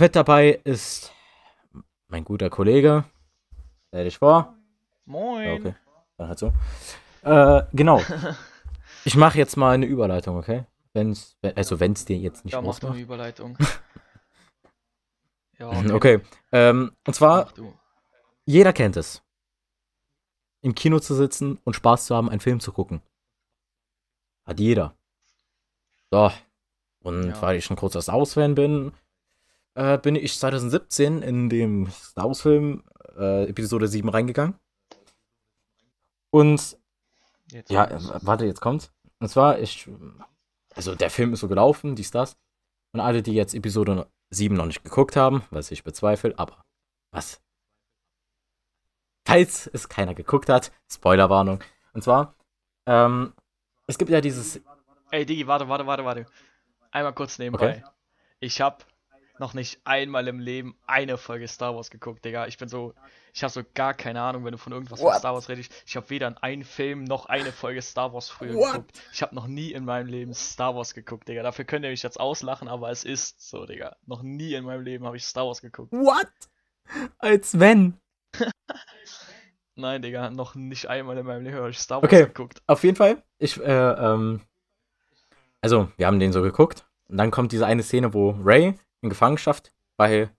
mit dabei ist mein guter Kollege. Stell dich vor. Moin. Ja, okay. Dann halt so. Äh, genau. Ich mache jetzt mal eine Überleitung, okay? Wenn's, wenn- also wenn es dir jetzt nicht Ja, mach du eine. Überleitung. ja, Mhm, Okay. Ähm, und zwar, jeder kennt es. Im Kino zu sitzen und Spaß zu haben, einen Film zu gucken. Hat jeder. So. Und Ja. weil ich ein großer Star Wars-Fan bin, äh, bin ich 2017 in dem Star Wars-Film äh, Episode 7 reingegangen. Und Jetzt Ja, äh, warte, jetzt kommt's. Und zwar, ich, also der Film ist so gelaufen, dies, das. Und alle, die jetzt Episode 7 noch nicht geguckt haben, was ich bezweifle, aber was? Falls es keiner geguckt hat, Spoilerwarnung. Und zwar, ähm, es gibt ja dieses, Ey, Digi, warte, warte, warte, warte. Einmal kurz nebenbei. Ich hab noch nicht einmal im Leben eine Folge Star Wars geguckt, Digga. Ich bin so, ich habe so gar keine Ahnung, wenn du von irgendwas von What? Star Wars redest. Ich habe weder in einen Film noch eine Folge Star Wars früher What? geguckt. Ich habe noch nie in meinem Leben Star Wars geguckt, Digga. Dafür könnt ihr mich jetzt auslachen, aber es ist so, Digga. Noch nie in meinem Leben habe ich Star Wars geguckt. what? Als wenn. Nein, Digga, noch nicht einmal in meinem Leben habe ich Star Wars Okay. geguckt. Auf jeden Fall, ich, äh, ähm, also, wir haben den so geguckt. Und dann kommt diese eine Szene, wo Ray in Gefangenschaft bei,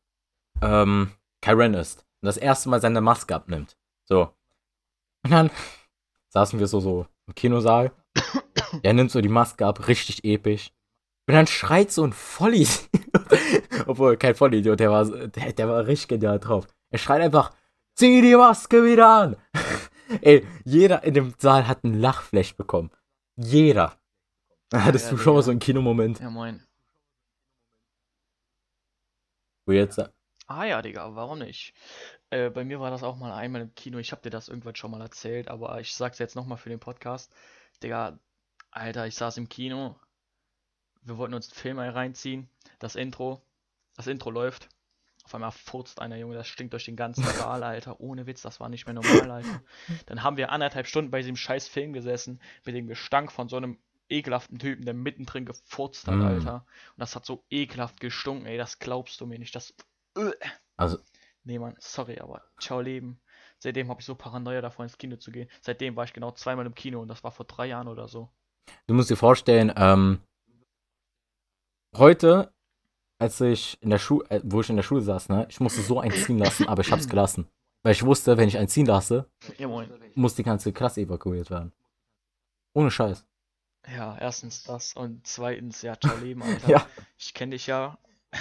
ähm, Kyren ist. Und das erste Mal seine Maske abnimmt. So. Und dann saßen wir so, so im Kinosaal. Er nimmt so die Maske ab, richtig episch. Und dann schreit so ein Vollidiot. Obwohl, kein Vollidiot, der war, der, der war richtig genial drauf. Er schreit einfach, zieh die Maske wieder an. Ey, jeder in dem Saal hat einen Lachflash bekommen. Jeder. Da hattest Ja, du schon mal Digga. so einen Kinomoment, Ja, moin. Wo jetzt. Ah ja, Digga, warum nicht? Äh, bei mir war das auch mal einmal im Kino. Ich habe dir das irgendwann schon mal erzählt, aber ich sag's jetzt nochmal für den Podcast. Digga, Alter, ich saß im Kino. Wir wollten uns einen Film reinziehen. Das Intro. Das Intro läuft. Auf einmal furzt einer Junge, das stinkt durch den ganzen Saal, Alter. Ohne Witz, das war nicht mehr normal, Alter. Dann haben wir anderthalb Stunden bei diesem scheiß Film gesessen, mit dem Gestank von so einem ekelhaften Typen, der mittendrin gefurzt hat, Mm. Alter. Und das hat so ekelhaft gestunken, ey, das glaubst du mir nicht. Das. Also, Nee, Mann, sorry, aber ciao Leben. Seitdem habe ich so Paranoia davor ins Kino zu gehen. Seitdem war ich genau zweimal im Kino und das war vor drei Jahren oder so. du musst dir vorstellen, ähm, heute, als ich in der Schule, äh, wo ich in der Schule saß, ne, ich musste so einziehen lassen, aber ich hab's gelassen. Weil ich wusste, wenn ich einziehen lasse, Ja, muss die ganze Klasse evakuiert werden. Ohne Scheiß. Ja, erstens das und zweitens, ja, ciao Leben, Alter. Ja. Ich kenne dich ja.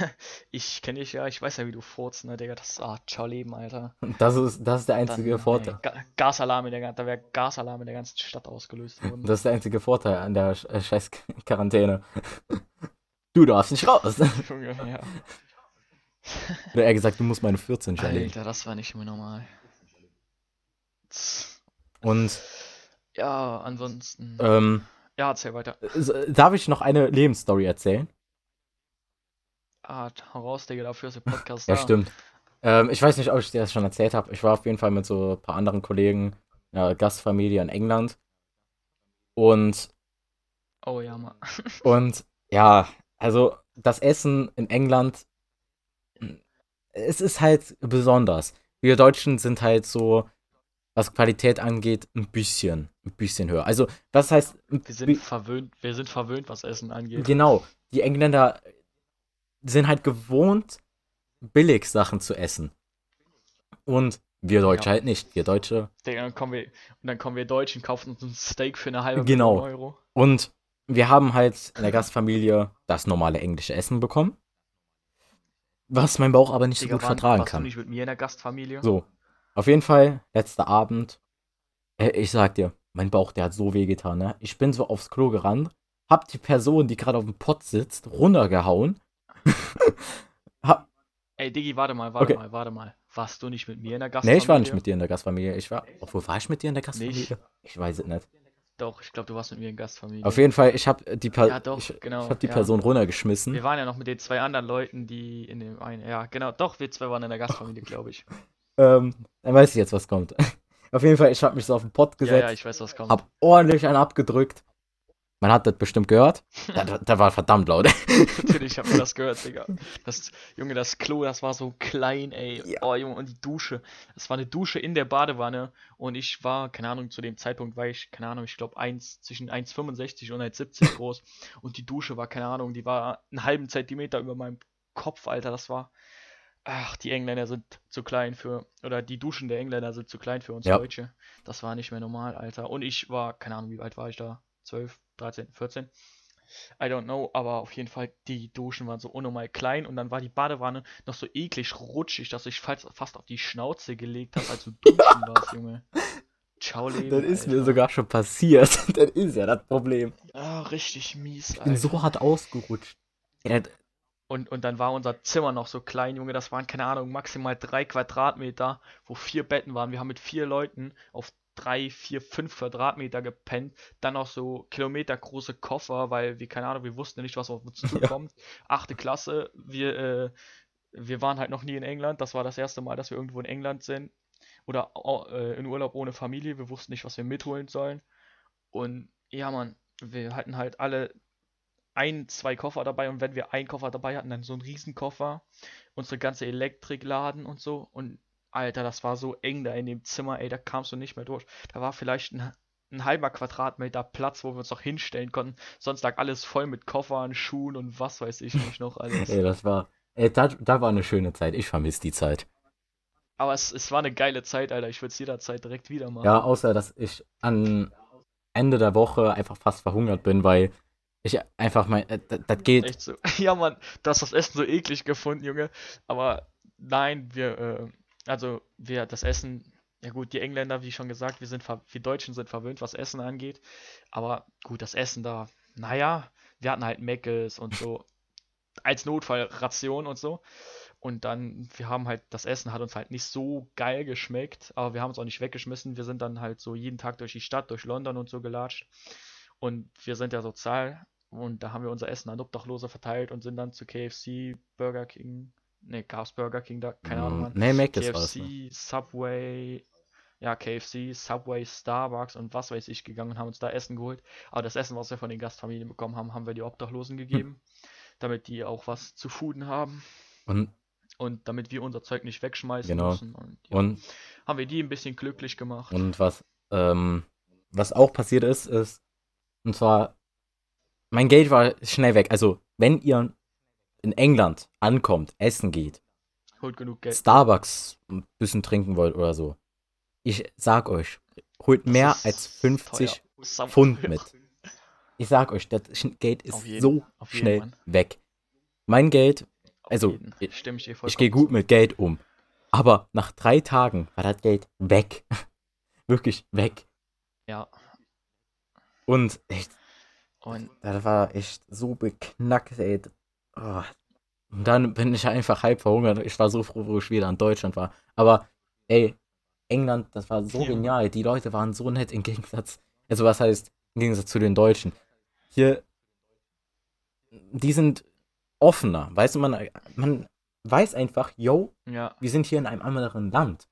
Ich kenne dich ja, ich weiß ja, wie du furzt, ne, Digga. Das ist, ah, ciao Leben, Alter. Das ist, das ist der einzige Dann, Vorteil. ey, Ga Gasalarm in der, da wäre Gasalarm in der ganzen Stadt ausgelöst worden. Das ist der einzige Vorteil an der äh, scheiß Quarantäne. Du darfst nicht raus. Junge, ja. Oder eher gesagt, du musst meine 14 nicht erleben. Alter, das war nicht mehr normal. Und Ja, ansonsten. ähm, Ja, erzähl weiter. s- darf ich noch eine Lebensstory erzählen? Ah, raus, Digga, dafür ist der Podcast Ja, da. stimmt. Ähm, ich weiß nicht, ob ich dir das schon erzählt habe. Ich war auf jeden Fall mit so ein paar anderen Kollegen, ja, Gastfamilie in England. Und, Oh ja, Mann. und ja, also das Essen in England, es ist halt besonders. Wir Deutschen sind halt so, was Qualität angeht, ein bisschen, ein bisschen höher. Also, das heißt, Wir sind verwöhnt, wir sind verwöhnt, was Essen angeht. Genau, die Engländer sind halt gewohnt, billig Sachen zu essen. Und wir Deutsche Ja. halt nicht. Wir Deutsche. Dann kommen wir, und dann kommen wir Deutschen, kaufen uns ein Steak für eine halbe Genau. Million Euro. Und wir haben halt in der Gastfamilie das normale englische Essen bekommen. Was mein Bauch aber nicht so Digga, gut waren- vertragen warst du kann. nicht mit mir in der Gastfamilie? So, auf jeden Fall, letzter Abend. Äh, Ich sag dir, mein Bauch, der hat so weh getan, ne? Ich bin so aufs Klo gerannt, hab die Person, die gerade auf dem Pott sitzt, runtergehauen. hab, Ey, Diggi, warte mal, warte Okay. mal, warte mal. Warst du nicht mit mir in der nee, Gastfamilie? ich war nicht mit dir in der Gastfamilie. Ich war, obwohl, war ich mit dir in der Gastfamilie? Ich weiß es nicht. Doch, ich glaube, du warst mit mir in der Gastfamilie. Auf jeden Fall, ich hab die, per Ja, doch, ich, genau, ich hab die ja. Person runtergeschmissen. Wir waren ja noch mit den zwei anderen Leuten, die in dem einen. Ja, genau, doch, wir zwei waren in der Gastfamilie, glaube ich. Ähm, dann weiß ich jetzt, was kommt. Auf jeden Fall, ich hab mich so auf den Pott Ja, gesetzt, ja, ich weiß, was kommt. hab ordentlich einen abgedrückt. Man hat das bestimmt gehört. Da, da, war verdammt laut. Natürlich, ich hab mir das gehört, Digga. Das, Junge, das Klo, das war so klein, ey. Ja. Oh, Junge, und die Dusche. Das war eine Dusche in der Badewanne. Und ich war, keine Ahnung, zu dem Zeitpunkt war ich, keine Ahnung, ich glaube, zwischen 1,65 und 1,70 groß. Und die Dusche war, keine Ahnung, die war einen halben Zentimeter über meinem Kopf, Alter. Das war. Ach, die Engländer sind zu klein für. Oder die Duschen der Engländer sind zu klein für uns Ja. Deutsche. Das war nicht mehr normal, Alter. Und ich war, keine Ahnung, wie alt war ich da? 12, 13, 14? I don't know, aber auf jeden Fall, die Duschen waren so unnormal klein und dann war die Badewanne noch so eklig rutschig, dass ich fast, fast auf die Schnauze gelegt habe, als du duschen warst, Junge. Ciao, Leben. Das ist mir Alter. sogar schon passiert. Das ist ja das Problem. Ah, richtig mies, Ich bin Alter. so hart ausgerutscht. Ja, Und, und dann war unser Zimmer noch so klein, Junge. Das waren, keine Ahnung, maximal drei Quadratmeter, wo vier Betten waren. Wir haben mit vier Leuten auf drei, vier, fünf Quadratmeter gepennt. Dann noch so kilometergroße Koffer, weil wir, keine Ahnung, wir wussten ja nicht, was auf uns zukommt. Achte Klasse, wir, äh, wir waren halt noch nie in England. Das war das erste Mal, dass wir irgendwo in England sind. Oder äh, in Urlaub ohne Familie. Wir wussten nicht, was wir mitholen sollen. Und ja, Mann, wir hatten halt alle ein, zwei Koffer dabei und wenn wir einen Koffer dabei hatten, dann so einen Riesenkoffer, unsere ganze Elektrik laden und so und Alter, das war so eng da in dem Zimmer, ey, da kamst du nicht mehr durch. Da war vielleicht ein, ein halber Quadratmeter Platz, wo wir uns noch hinstellen konnten. Sonst lag alles voll mit Koffern, Schuhen und was weiß ich nicht noch alles. ey, das war. Ey, das, das war eine schöne Zeit. Ich vermisse die Zeit. Aber es, es war eine geile Zeit, Alter. Ich würde es jederzeit direkt wieder machen. Ja, außer dass ich an Ende der Woche einfach fast verhungert bin, weil ich einfach mein. äh, Das, das geht. Echt so. Ja, Mann, du hast das Essen so eklig gefunden, Junge. Aber nein, wir, äh, also wir, das Essen, ja gut, die Engländer, wie schon gesagt, wir sind, wir Deutschen sind verwöhnt, was Essen angeht. Aber gut, das Essen da, naja, wir hatten halt Meckes und so als Notfallration und so. Und dann, wir haben halt, das Essen hat uns halt nicht so geil geschmeckt, aber wir haben es auch nicht weggeschmissen. Wir sind dann halt so jeden Tag durch die Stadt, durch London und so gelatscht. Und wir sind ja sozial und da haben wir unser Essen an Obdachlose verteilt und sind dann zu KFC, Burger King, ne, gab's Burger King da, keine Ahnung, Mann. Nee, Mac ist was. KFC, Ne? Subway, ja, KFC, Subway, Starbucks und was weiß ich gegangen und haben uns da Essen geholt. Aber das Essen, was wir von den Gastfamilien bekommen haben, haben wir die Obdachlosen gegeben, damit die auch was zu fooden haben Und, und damit wir unser Zeug nicht wegschmeißen Genau. müssen. Und ja, und, haben wir die ein bisschen glücklich gemacht. und was, ähm, was auch passiert ist, ist, und zwar, mein Geld war schnell weg. Also, wenn ihr in England ankommt, essen geht, Holt genug Geld. Starbucks ein bisschen trinken wollt oder so, ich sag euch, holt mehr als 50 teuer. Sau Pfund mit. Ich sag euch, das Geld ist jeden, so jeden, schnell Mann. weg. Mein Geld, also, jeden. ich- ich gehe gut mit Geld um. Aber nach drei Tagen war das Geld weg. Wirklich weg. Ja, Und echt, und das war echt so beknackt, ey. Oh. Und dann bin ich einfach halb verhungert. Ich war so froh, wo ich wieder in Deutschland war. Aber, ey, England, das war so Ja. genial. Die Leute waren so nett im Gegensatz. Also, was heißt, im Gegensatz zu den Deutschen. Hier, die sind offener. Weißt du, man, man weiß einfach, yo, ja, wir sind hier in einem anderen Land.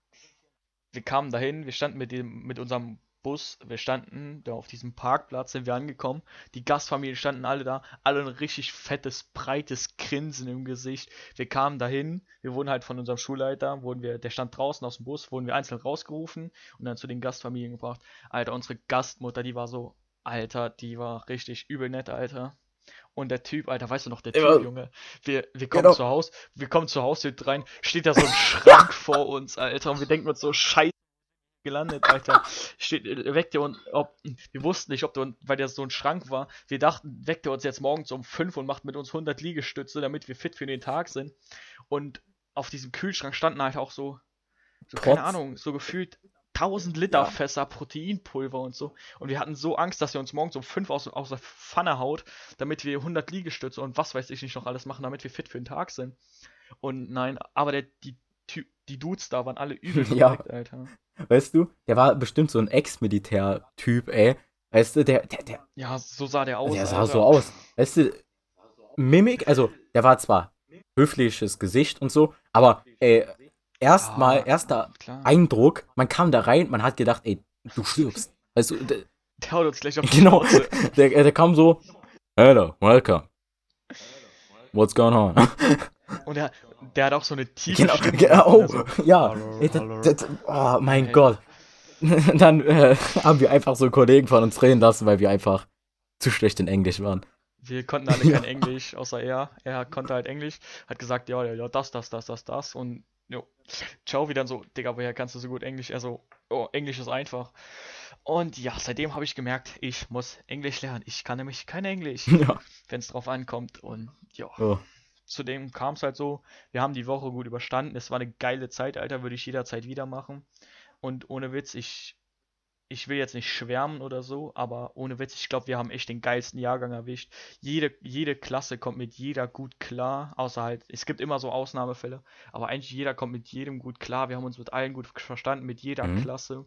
wir kamen dahin, wir standen mit dem, mit unserem Bus, wir standen da auf diesem Parkplatz, sind wir angekommen. Die Gastfamilien standen alle da, alle ein richtig fettes, breites Grinsen im Gesicht. Wir kamen dahin, wir wurden halt von unserem Schulleiter, wurden wir, der stand draußen aus dem Bus, wurden wir einzeln rausgerufen und dann zu den Gastfamilien gebracht. Alter, unsere Gastmutter, die war so, Alter, die war richtig übel nett, Alter. Und der Typ, Alter, weißt du noch, der Typ, Ja. Junge, wir, wir kommen Genau. zu Haus, wir kommen zur Haustür rein, steht da so ein Schrank vor uns, Alter, und wir denken uns so, scheiße, gelandet, Alter. Steht, weckt er uns, ob, wir wussten nicht, ob der, weil der so ein Schrank war, wir dachten, weckt er uns jetzt morgens um 5 und macht mit uns 100 Liegestütze, damit wir fit für den Tag sind. Und auf diesem Kühlschrank standen halt auch so, so keine Ahnung, so gefühlt 1000 Liter Ja. Fässer Proteinpulver und so. Und wir hatten so Angst, dass er uns morgens um 5 aus, aus der Pfanne haut, damit wir 100 Liegestütze und was weiß ich nicht noch alles machen, damit wir fit für den Tag sind. Und nein, aber der, die, die Dudes da waren alle übel Ja. korrekt, Alter. Weißt du, der war bestimmt so ein Ex-Militär-Typ, ey. Weißt du, der, der, der, Ja, so sah der aus. der sah Alter. so aus. Weißt du, Mimik, also, der war zwar höfliches Gesicht und so, aber, ey, erstmal, Ja, erster klar. Eindruck, man kam da rein, man hat gedacht, ey, du stirbst. Weißt du, der, Der haut uns gleich auf die genau, der, der kam so, hello, welcome. What's going on? Und der, der hat auch so eine tiefe Genau, Stimme. genau, oh, Also, ja. hallo, Ey, das, das, oh mein Ey. Gott. Dann äh, haben wir einfach so Kollegen von uns reden lassen, weil wir einfach zu schlecht in Englisch waren. Wir konnten alle kein Englisch, außer er. Er konnte halt Englisch, hat gesagt, ja, ja, ja, das, das, das, das, das. Und jo, ciao, wie dann so, Digga, woher kannst du so gut Englisch? Er so, oh, Englisch ist einfach. Und ja, seitdem habe ich gemerkt, ich muss Englisch lernen. Ich kann nämlich kein Englisch, Ja. wenn es drauf ankommt. Und ja, Oh. Zudem kam es halt so, wir haben die Woche gut überstanden. Es war eine geile Zeit, Alter, würde ich jederzeit wieder machen. Und ohne Witz, ich, ich will jetzt nicht schwärmen oder so, aber ohne Witz, ich glaube, wir haben echt den geilsten Jahrgang erwischt. Jede, jede Klasse kommt mit jeder gut klar, außer halt, es gibt immer so Ausnahmefälle, aber eigentlich jeder kommt mit jedem gut klar. Wir haben uns mit allen gut verstanden, mit jeder Mhm. Klasse.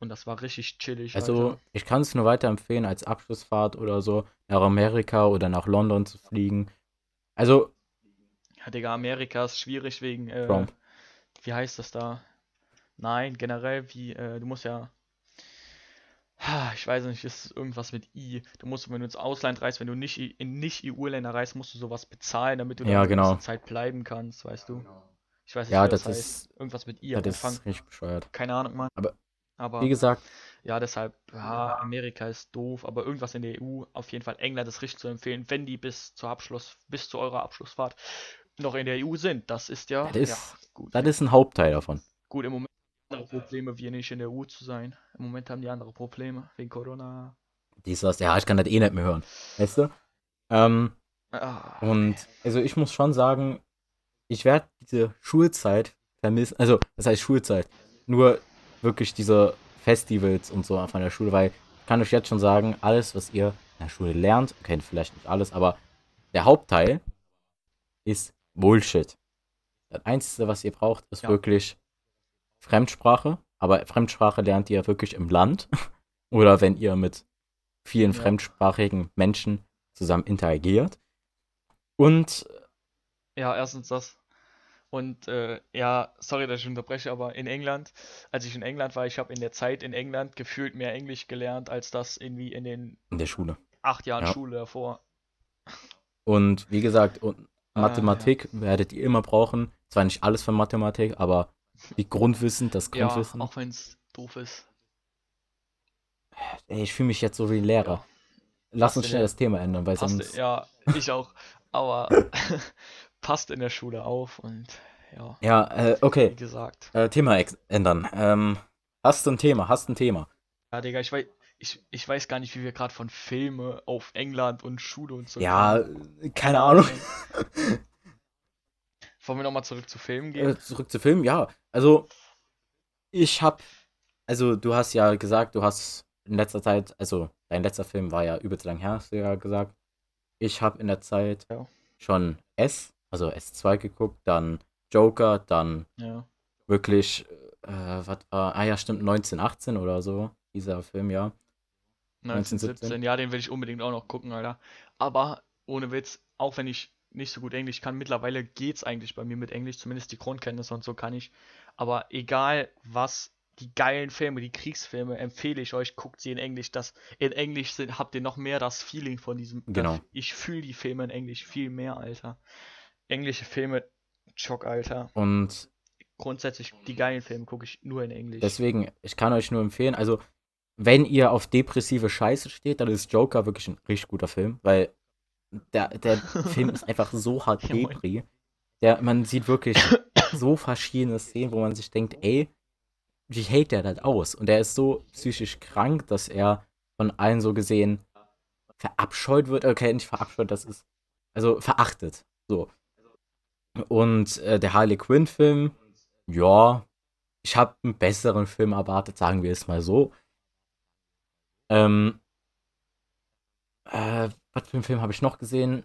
Und das war richtig chillig, Also, Alter. ich kann es nur weiterempfehlen, als Abschlussfahrt oder so nach Amerika oder nach London zu fliegen. Also, Ja, Digga, Amerika ist schwierig wegen, äh, Trump. wie heißt das da? Nein, generell, wie, äh, du musst ja, Ha, ich weiß nicht, ist irgendwas mit I. Du musst, wenn du ins Ausland reist, wenn du nicht I- in Nicht-EU-Länder reist, musst du sowas bezahlen, damit du Ja, eine gewisse genau. Zeit bleiben kannst, weißt du? Ich weiß nicht, Ja, wie das das heißt. ist- Irgendwas mit I ja, am das Anfang. ist richtig bescheuert. Keine Ahnung, Mann. Aber Aber Wie gesagt, ja, deshalb, ja, Amerika ist doof, aber irgendwas in der EU, auf jeden Fall England ist richtig zu empfehlen, wenn die bis zur Abschluss, bis zu eurer Abschlussfahrt noch in der EU sind. Das ist ja, Das ist- ja, gut. das ist ein Hauptteil davon. Gut, im Moment haben die andere Probleme, wir nicht in der EU zu sein. Im Moment haben die andere Probleme wegen Corona. Dies, das, ja, ich kann das eh nicht mehr hören. Weißt du? Ähm, Ah, und also ich muss schon sagen, ich werde diese Schulzeit vermissen. Also, das heißt Schulzeit. Nur wirklich diese Festivals und so von der Schule, weil ich kann euch jetzt schon sagen, alles, was ihr in der Schule lernt, okay, vielleicht nicht alles, aber der Hauptteil ist Bullshit. Das Einzige, was ihr braucht, ist Ja. wirklich Fremdsprache. Aber Fremdsprache lernt ihr wirklich im Land. Oder wenn ihr mit vielen Ja. fremdsprachigen Menschen zusammen interagiert. Und Ja, erstens das. Und äh, ja, sorry, dass ich unterbreche, aber in England, als ich in England war, ich habe in der Zeit in England gefühlt mehr Englisch gelernt, als das irgendwie in den in der Schule. acht Jahren Ja. Schule davor. Und wie gesagt, und Ah, Mathematik werdet ihr immer brauchen. Zwar nicht alles von Mathematik, aber die Grundwissen, das Ja, Grundwissen. auch wenn es doof ist. Ey, ich fühle mich jetzt so wie ein Lehrer. Ja. Lass Passt uns in schnell der- das Thema ändern, weil Passt, sonst. ja, ich auch. Aber passt in der Schule auf und ja, Ja, äh, wie okay. gesagt. Äh, Thema ändern. Ähm, hast du ein Thema? Hast du ein Thema? Ja, Digga, ich weiß, ich, ich weiß gar nicht, wie wir gerade von Filme auf England und Schule und so Ja, kommen. äh, keine Ahnung. Wollen wir nochmal zurück zu Filmen gehen? Äh, zurück zu Film, ja. Also, ich hab, also du hast ja gesagt, du hast in letzter Zeit, also dein letzter Film war ja übelst lang her, hast du ja gesagt. Ich habe in der Zeit Ja. schon S, also S2 geguckt, dann Joker, dann Ja. wirklich, äh, was war, ah ja, stimmt, 1918 oder so, dieser Film, ja. 1917, ja, den will ich unbedingt auch noch gucken, Alter. Aber ohne Witz, auch wenn ich nicht so gut Englisch kann, mittlerweile geht's eigentlich bei mir mit Englisch, zumindest die Grundkenntnisse und so kann ich. Aber egal was, die geilen Filme, die Kriegsfilme, empfehle ich euch, guckt sie in Englisch. Das, in Englisch sind, habt ihr noch mehr das Feeling von diesem. Genau. Das, ich fühle die Filme in Englisch viel mehr, Alter. Englische Filme, Schock, Alter. Und Grundsätzlich, die geilen Filme gucke ich nur in Englisch. deswegen, ich kann euch nur empfehlen, also wenn ihr auf depressive Scheiße steht, dann ist Joker wirklich ein richtig guter Film, weil der, der Film ist einfach so hart depri. Der, man sieht wirklich so verschiedene Szenen, wo man sich denkt, ey, wie hält der das aus? Und er ist so psychisch krank, dass er von allen so gesehen verabscheut wird. Okay, nicht verabscheut, das ist, also verachtet. So. Und äh, der Harley Quinn-Film, ja, ich habe einen besseren Film erwartet, sagen wir es mal so. Ähm, äh, was für einen Film habe ich noch gesehen?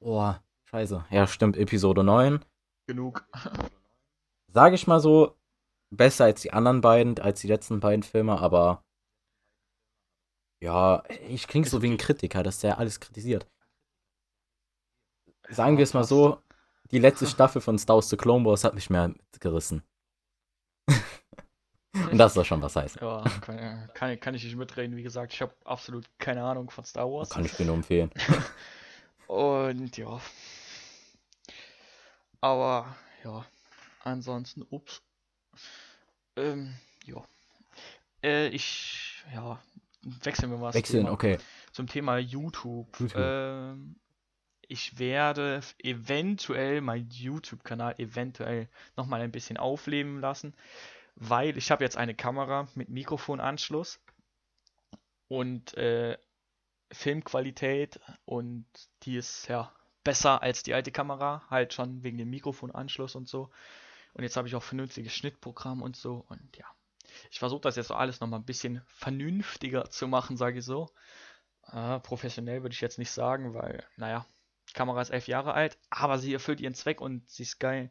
Boah, scheiße. Ja, stimmt, Episode 9. Genug. Sage ich mal so, besser als die anderen beiden, als die letzten beiden Filme, aber ja, ich klinge so wie ein Kritiker, dass der alles kritisiert. Sagen wir es mal so, die letzte Staffel von Star Wars The Clone Wars hat mich mehr mitgerissen. Und das soll schon was heißen. Ja, kann, kann, kann ich nicht mitreden. Wie gesagt, ich habe absolut keine Ahnung von Star Wars. Kann ich dir nur empfehlen. Und ja. Aber ja, ansonsten, ups. Ähm, ja. Äh, ich, ja, wechseln wir mal Wechseln, Thema. okay. Zum Thema YouTube. YouTube. Ähm, ich werde eventuell meinen YouTube-Kanal eventuell nochmal ein bisschen aufleben lassen, weil ich habe jetzt eine Kamera mit Mikrofonanschluss und äh, Filmqualität und die ist ja besser als die alte Kamera, halt schon wegen dem Mikrofonanschluss und so. Und jetzt habe ich auch vernünftiges Schnittprogramm und so und ja. Ich versuche das jetzt so alles nochmal ein bisschen vernünftiger zu machen, sage ich so. Äh, professionell würde ich jetzt nicht sagen, weil, naja, Kamera ist elf Jahre alt, aber sie erfüllt ihren Zweck und sie ist geil.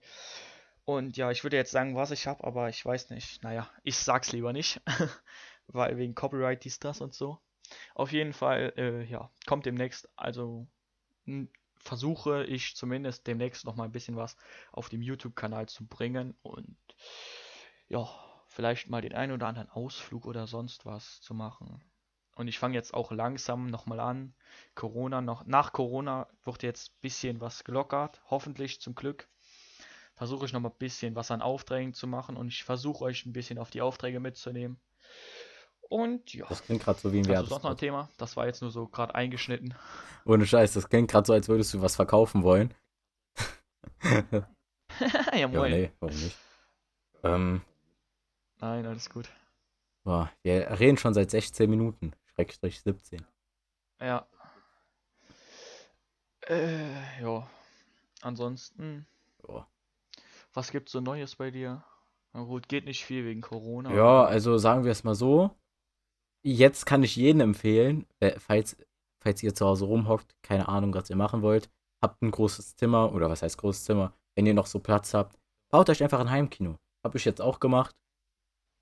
Und ja, ich würde jetzt sagen, was ich habe, aber ich weiß nicht. Naja, ich sag's lieber nicht, weil wegen Copyright dies, das und so. Auf jeden Fall, äh, ja, kommt demnächst, also versuche ich zumindest demnächst noch mal ein bisschen was auf dem YouTube-Kanal zu bringen und ja, vielleicht mal den einen oder anderen Ausflug oder sonst was zu machen. Und ich fange jetzt auch langsam nochmal an. Corona noch, nach Corona wird jetzt ein bisschen was gelockert, hoffentlich zum Glück. Versuche ich noch mal ein bisschen was an Aufträgen zu machen und ich versuche euch ein bisschen auf die Aufträge mitzunehmen. Und ja, Das klingt gerade so wie ein du sonst noch ein. Thema? Das war jetzt nur so gerade eingeschnitten. Ohne Scheiß, das klingt gerade so, als würdest du was verkaufen wollen. ja, Ja, moin. nee, warum nicht? Ähm, Nein, alles gut. boah, wir reden schon seit 16 Minuten. Schrägstrich 17. Ja. Äh, ja. Ansonsten, Ja. Was gibt's so Neues bei dir? Na gut, geht nicht viel wegen Corona. Ja, also sagen wir es mal so. Jetzt kann ich jedem empfehlen, äh, falls, falls ihr zu Hause rumhockt, keine Ahnung, was ihr machen wollt, habt ein großes Zimmer, oder was heißt großes Zimmer, wenn ihr noch so Platz habt, baut euch einfach ein Heimkino. Hab ich jetzt auch gemacht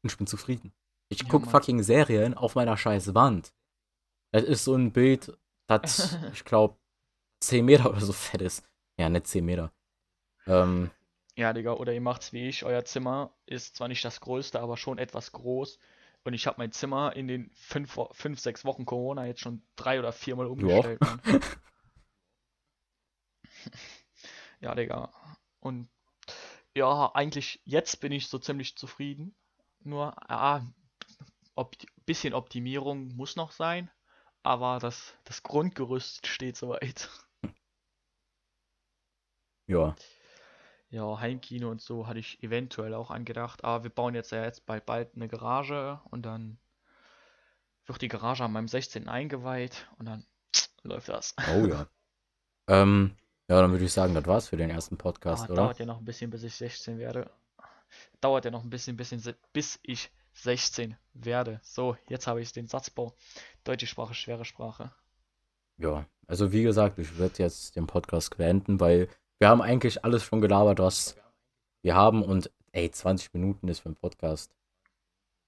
und ich bin zufrieden. Ich Ja, guck Mann. fucking Serien auf meiner scheiß Wand. Das ist so ein Bild, das, ich glaube, 10 Meter oder so fett ist. Ja, nicht 10 Meter. Ähm, Ja, Digga, oder ihr macht's wie ich. Euer Zimmer ist zwar nicht das größte, aber schon etwas groß. Und ich habe mein Zimmer in den fünf, fünf, sechs Wochen Corona jetzt schon drei oder viermal umgestellt. Ja, Digga. Und ja, eigentlich jetzt bin ich so ziemlich zufrieden. Nur, ja, ob, bisschen Optimierung muss noch sein, aber das, das Grundgerüst steht soweit. ja. Ja, Heimkino und so hatte ich eventuell auch angedacht, aber wir bauen jetzt ja jetzt bald bald eine Garage und dann wird die Garage an meinem 16. eingeweiht und dann läuft das. Oh ja. ähm, ja, dann würde ich sagen, das war's für den ersten Podcast, Aber oder? dauert ja noch ein bisschen, bis ich 16 werde. Dauert ja noch ein bisschen, bisschen, bis ich 16 werde. So, jetzt habe ich den Satzbau. Deutsche Sprache, schwere Sprache. Ja, also wie gesagt, ich werde jetzt den Podcast beenden, weil wir haben eigentlich alles schon gelabert, was wir haben und ey, 20 Minuten ist für einen Podcast.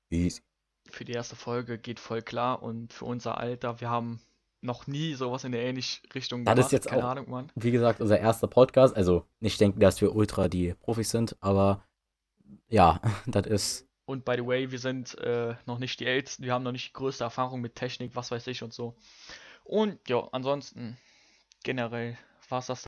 Easy. Für die erste Folge geht voll klar und für unser Alter, wir haben noch nie sowas in der ähnlichen Richtung Das ist gemacht. jetzt Keine auch- Ahnung, Mann. Wie gesagt, unser erster Podcast, also nicht denken, dass wir ultra die Profis sind, aber ja, das ist, Und by the way, wir sind äh, noch nicht die Ältesten, wir haben noch nicht die größte Erfahrung mit Technik, was weiß ich und so. Und ja, ansonsten generell war es das.